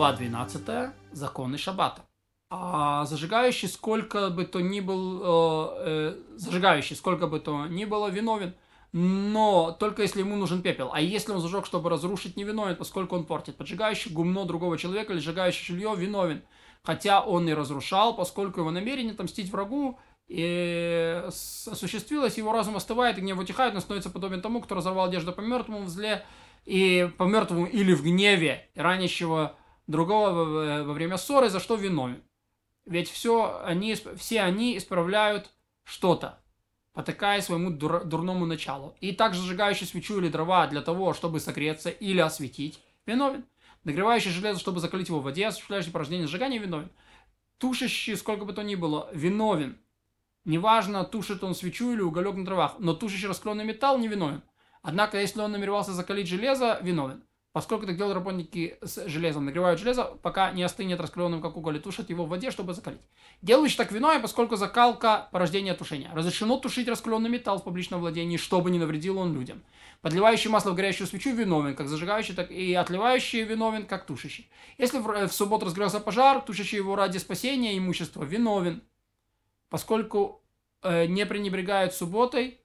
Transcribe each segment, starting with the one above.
Глава 12. Законы Шаббата. А зажигающий, сколько бы то ни был, э, э, зажигающий, сколько бы то ни было, виновен. Но только если ему нужен пепел. А если он зажег, чтобы разрушить, не виновен, поскольку он портит. Поджигающий гумно другого человека или сжигающий жилье виновен. Хотя он и разрушал, поскольку его намерение отомстить врагу и осуществилось, его разум остывает, и гнев утихает, но становится подобен тому, кто разорвал одежду по мертвому в зле, и по мертвому или в гневе ранящего другого во время ссоры, за что виновен. Ведь все они, все они исправляют что-то, потакая своему дур, дурному началу. И также сжигающий свечу или дрова для того, чтобы согреться или осветить, виновен. Нагревающий железо, чтобы закалить его в воде, осуществляющий порождение сжигания, виновен. Тушащий, сколько бы то ни было, виновен. Неважно, тушит он свечу или уголек на дровах, но тушащий раскаленный металл не виновен. Однако, если он намеревался закалить железо, виновен. Поскольку так делают работники с железом, нагревают железо, пока не остынет раскаленным, как уголь, и тушат его в воде, чтобы закалить. Делающий так виновен, поскольку закалка – порождение тушения. Разрешено тушить раскаленный металл в публичном владении, чтобы не навредил он людям. Подливающий масло в горящую свечу виновен, как зажигающий, так и отливающий виновен, как тушащий. Если в, в субботу разгорелся пожар, тушащий его ради спасения имущества виновен, поскольку э, не пренебрегают субботой,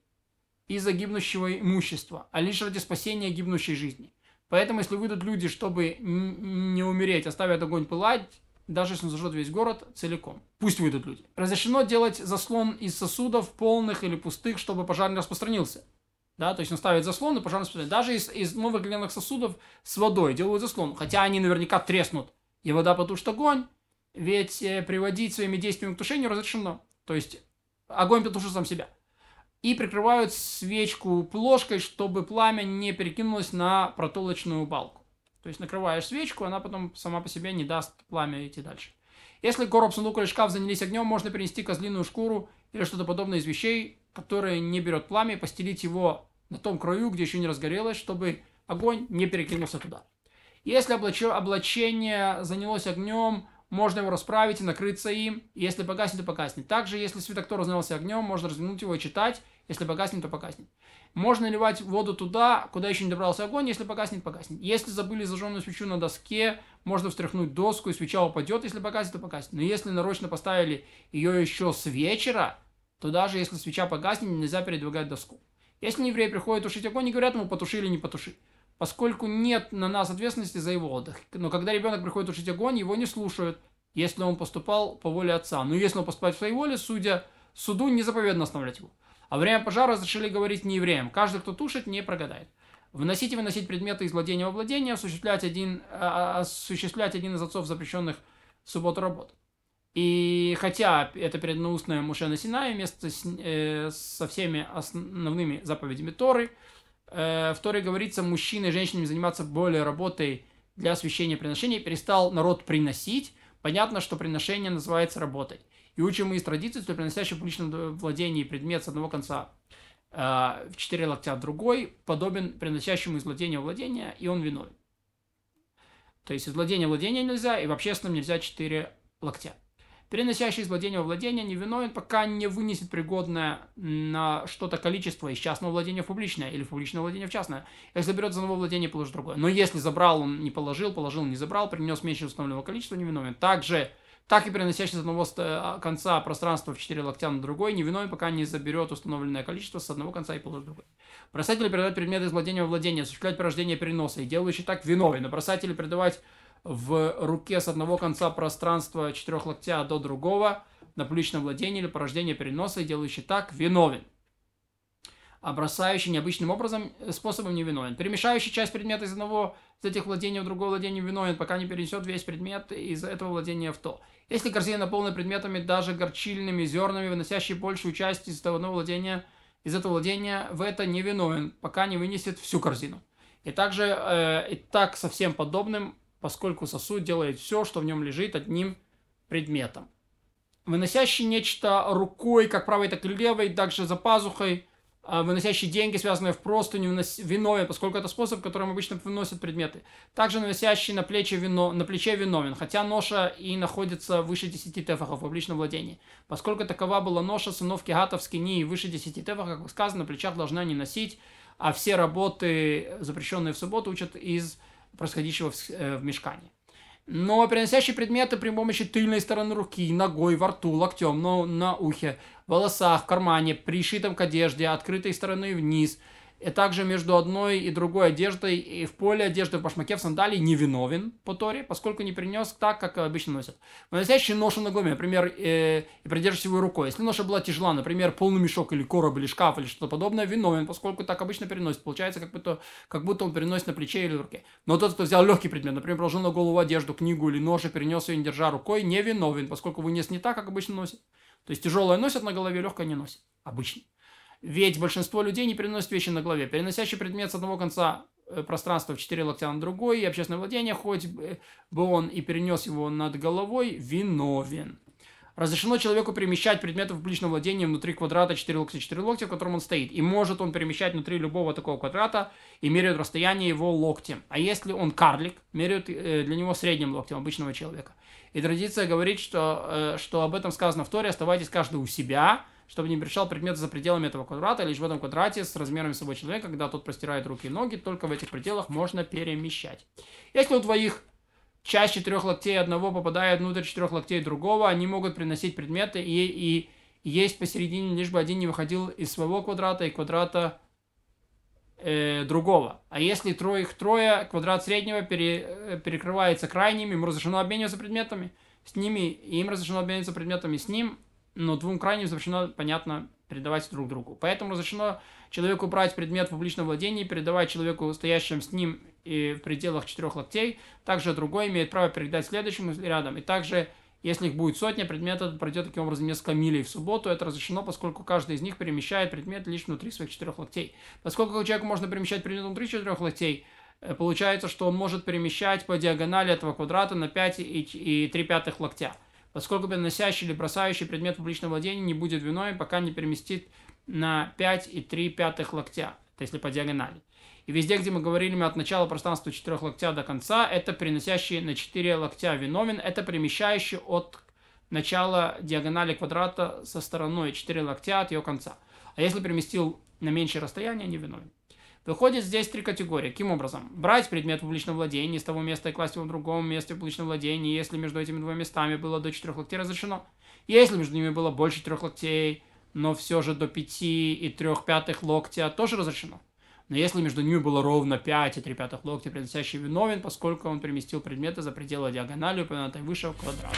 из-за гибнущего имущества, а лишь ради спасения гибнущей жизни. Поэтому, если выйдут люди, чтобы не умереть, оставят огонь пылать, даже если он зажжет весь город целиком. Пусть выйдут люди. Разрешено делать заслон из сосудов, полных или пустых, чтобы пожар не распространился. Да, то есть он ставит заслон и пожар не распространяется. Даже из, из новых глиняных сосудов с водой делают заслон. Хотя они наверняка треснут, и вода потушит огонь. Ведь э, приводить своими действиями к тушению разрешено. То есть огонь потушит сам себя и прикрывают свечку плошкой, чтобы пламя не перекинулось на протолочную балку. То есть накрываешь свечку, она потом сама по себе не даст пламя идти дальше. Если короб, сундук или шкаф занялись огнем, можно перенести козлиную шкуру или что-то подобное из вещей, которые не берет пламя, и постелить его на том краю, где еще не разгорелось, чтобы огонь не перекинулся туда. Если облачение занялось огнем, можно его расправить и накрыться им, если погаснет, то погаснет. Также, если свиток Тора занялся огнем, можно развернуть его и читать, если погаснет, то погаснет. Можно наливать воду туда, куда еще не добрался огонь, если погаснет, погаснет. Если забыли зажженную свечу на доске, можно встряхнуть доску, и свеча упадет, если погаснет, то погаснет. Но если нарочно поставили ее еще с вечера, то даже если свеча погаснет, нельзя передвигать доску. Если еврей приходит тушить огонь, не говорят ему потуши или не потуши. Поскольку нет на нас ответственности за его отдых. Но когда ребенок приходит тушить огонь, его не слушают, если он поступал по воле отца. Но если он поступает в своей воле, судя суду, не заповедно оставлять его. А время пожара разрешили говорить не евреям. Каждый, кто тушит, не прогадает. Вносить и выносить предметы из владения во владение, осуществлять один, а, а, осуществлять один из отцов запрещенных в субботу работ. И хотя это передано устное Муше на Синае вместе с, э, со всеми основными заповедями Торы, э, в Торе говорится, мужчины и женщинами заниматься более работой для освящения приношений, перестал народ приносить. Понятно, что приношение называется работой. И учим мы из традиции, что приносящий в публичном владении предмет с одного конца э, в четыре локтя другой подобен приносящему из владения владения, и он виновен. То есть из владения владения нельзя, и в общественном нельзя четыре локтя. Переносящий из владения во владение не виновен, пока не вынесет пригодное на что-то количество из частного владения в публичное или в публичное владение в частное. Если берет за одного владения, положит другое. Но если забрал, он не положил, положил, не забрал, принес меньше установленного количества, не виновен. Также так и переносящий с одного а, конца пространства в 4 локтя на другой, не виновен, пока не заберет установленное количество с одного конца и положит другой. Бросатель передать предметы из владения во владение, осуществлять порождение переноса, и делающий так виновен. Но бросатель передавать в руке с одного конца пространства 4 локтя до другого на публичном владении или порождение переноса, и делающий так виновен а бросающий необычным образом э, способом не виновен. Перемешающий часть предмета из одного из этих владений в другое владение виновен, пока не перенесет весь предмет из этого владения в то. Если корзина наполнена предметами, даже горчильными зернами, выносящие большую часть из одного владения, из этого владения, в это не виновен, пока не вынесет всю корзину. И также э, и так со всем подобным, поскольку сосуд делает все, что в нем лежит одним предметом. Выносящий нечто рукой, как правой, так и левой, также за пазухой – выносящий деньги, связанные в простыню, виновен, поскольку это способ, которым обычно выносят предметы. Также носящий на, плече вино, на плече виновен, хотя ноша и находится выше 10 тефахов в публичном владении. Поскольку такова была ноша сынов Кегатов в Скинии выше 10 тефахов, как сказано, на плечах должна не носить, а все работы, запрещенные в субботу, учат из происходящего в, э, в мешкане. Но переносящий предметы при помощи тыльной стороны руки, ногой, во рту, локтем, но на ухе, волосах, кармане, пришитом к одежде, открытой стороной вниз – и также между одной и другой одеждой и в поле одежды в башмаке в сандалии не виновен по Торе, поскольку не принес так, как обычно носят. Выносящий ношу на голове, например, э, и придерживающий его рукой. Если ноша была тяжела, например, полный мешок или короб, или шкаф, или что-то подобное, виновен, поскольку так обычно переносит. Получается, как будто, как будто он переносит на плече или в руке. Но тот, кто взял легкий предмет, например, положил на голову одежду, книгу или нож и перенес ее, не держа рукой, не виновен, поскольку вынес не так, как обычно носит. То есть тяжелое носят на голове, легкое не носит. Обычно. Ведь большинство людей не переносят вещи на голове. Переносящий предмет с одного конца э, пространства в 4 локтя на другой, и общественное владение, хоть бы он и перенес его над головой, виновен. Разрешено человеку перемещать предметы в публичном владении внутри квадрата 4 локтя 4 локтя, в котором он стоит. И может он перемещать внутри любого такого квадрата и меряют расстояние его локтем. А если он карлик, меряют э, для него средним локтем обычного человека. И традиция говорит, что, э, что об этом сказано в Торе, оставайтесь каждый у себя – чтобы не пришел предмет за пределами этого квадрата, лишь в этом квадрате с размерами собой человека, когда тот простирает руки и ноги, только в этих пределах можно перемещать. Если у твоих часть четырех локтей одного попадает внутрь четырех локтей другого, они могут приносить предметы и, и есть посередине, лишь бы один не выходил из своего квадрата и квадрата э, другого. А если трое, их трое, квадрат среднего пере, э, перекрывается крайним, им разрешено обмениваться предметами с ними, и им разрешено обмениваться предметами с ним, но двум крайним запрещено, понятно, передавать друг другу. Поэтому разрешено человеку брать предмет в публичном владении, передавать человеку, стоящему с ним и в пределах четырех локтей. Также другой имеет право передать следующему рядом. И также, если их будет сотня, предмет этот пройдет таким образом несколько милей в субботу. Это разрешено, поскольку каждый из них перемещает предмет лишь внутри своих четырех локтей. Поскольку человеку можно перемещать предмет внутри четырех локтей, э, получается, что он может перемещать по диагонали этого квадрата на 5 и 3 пятых локтя поскольку переносящий или бросающий предмет публичного владения не будет виновен, пока не переместит на 5 и 3 пятых локтя, то если по диагонали. И везде, где мы говорили от начала пространства 4 локтя до конца, это переносящий на 4 локтя виновен, это перемещающий от начала диагонали квадрата со стороной 4 локтя от ее конца. А если переместил на меньшее расстояние, не виновен. Выходит здесь три категории. Каким образом? Брать предмет публичного владения из того места и класть его в другом месте публичного владения, если между этими двумя местами было до четырех локтей разрешено. Если между ними было больше трех локтей, но все же до пяти и трех пятых локтя тоже разрешено. Но если между ними было ровно 5 и 3 пятых локтя, приносящий виновен, поскольку он переместил предметы за пределы диагонали, упомянутой выше в квадрат.